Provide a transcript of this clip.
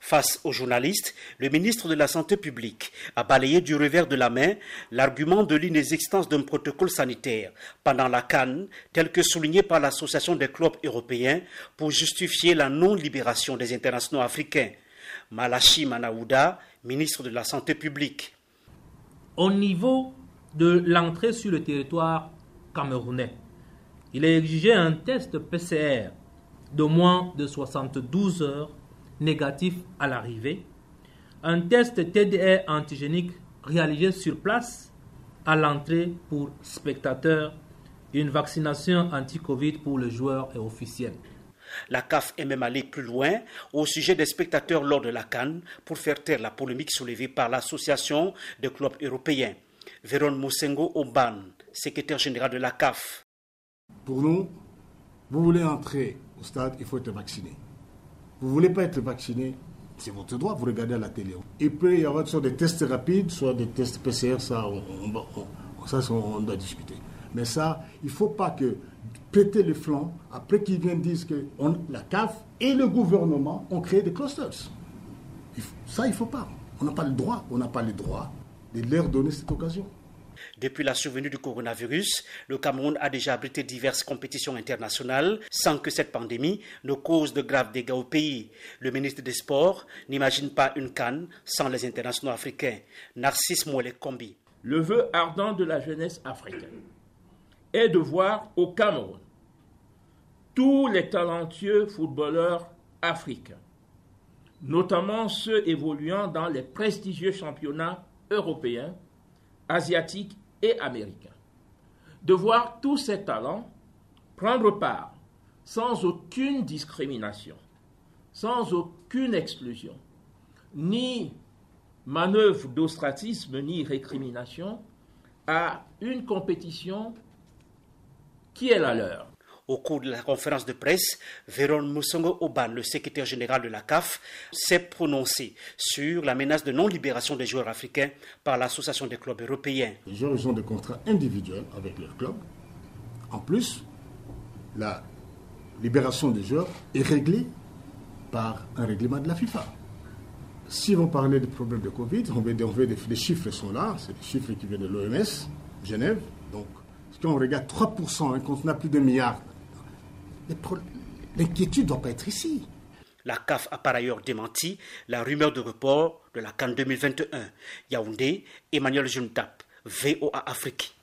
Face aux journalistes, le ministre de la Santé publique a balayé du revers de la main l'argument de l'inexistence d'un protocole sanitaire pendant la Cannes, tel que souligné par l'Association des clubs européens pour justifier la non-libération des internationaux africains. Malachi Manaouda, ministre de la Santé publique. Au niveau de l'entrée sur le territoire camerounais, il est exigé un test PCR de moins de 72 heures négatif à l'arrivée, un test TDR antigénique réalisé sur place à l'entrée pour spectateurs, une vaccination anti-Covid pour les joueurs et officiels. La CAF est même allée plus loin au sujet des spectateurs lors de la Cannes pour faire taire la polémique soulevée par l'Association des clubs européens. Véron Moussengo Oban, secrétaire général de la CAF. Pour nous, vous voulez entrer au stade, il faut être vacciné. Vous voulez pas être vacciné, c'est votre droit, vous regardez à la télé. Il peut y avoir soit des tests rapides, soit des tests PCR, ça, on, ça, on doit discuter. Mais ça, il ne faut pas que péter les flancs après qu'ils viennent dire que la CAF et le gouvernement ont créé des clusters. Ça, il ne faut pas. On n'a pas le droit, on n'a pas le droit de leur donner cette occasion. Depuis la survenue du coronavirus, le Cameroun a déjà abrité diverses compétitions internationales sans que cette pandémie ne cause de graves dégâts au pays. Le ministre des Sports n'imagine pas une canne sans les internationaux africains. Narcisse Mouelé Kombi. Le vœu ardent de la jeunesse africaine est de voir au Cameroun tous les talentueux footballeurs africains, notamment ceux évoluant dans les prestigieux championnats européens, asiatiques et américains. De voir tous ces talents prendre part sans aucune discrimination, sans aucune exclusion, ni manœuvre d'ostratisme, ni récrimination, à une compétition qui est la leur. Au cours de la conférence de presse, Véron Moussongo Oban, le secrétaire général de la CAF, s'est prononcé sur la menace de non-libération des joueurs africains par l'Association des clubs européens. Les joueurs ont des contrats individuels avec leurs clubs. En plus, la libération des joueurs est réglée par un règlement de la FIFA. Si on parlait des problèmes de Covid, on veut, les chiffres sont là, c'est des chiffres qui viennent de l'OMS, Genève. Donc, si on regarde 3%, hein, quand on a plus de milliards L'inquiétude ne doit pas être ici. La CAF a par ailleurs démenti la rumeur de report de la Cannes 2021. Yaoundé, Emmanuel Juntap, VOA Afrique.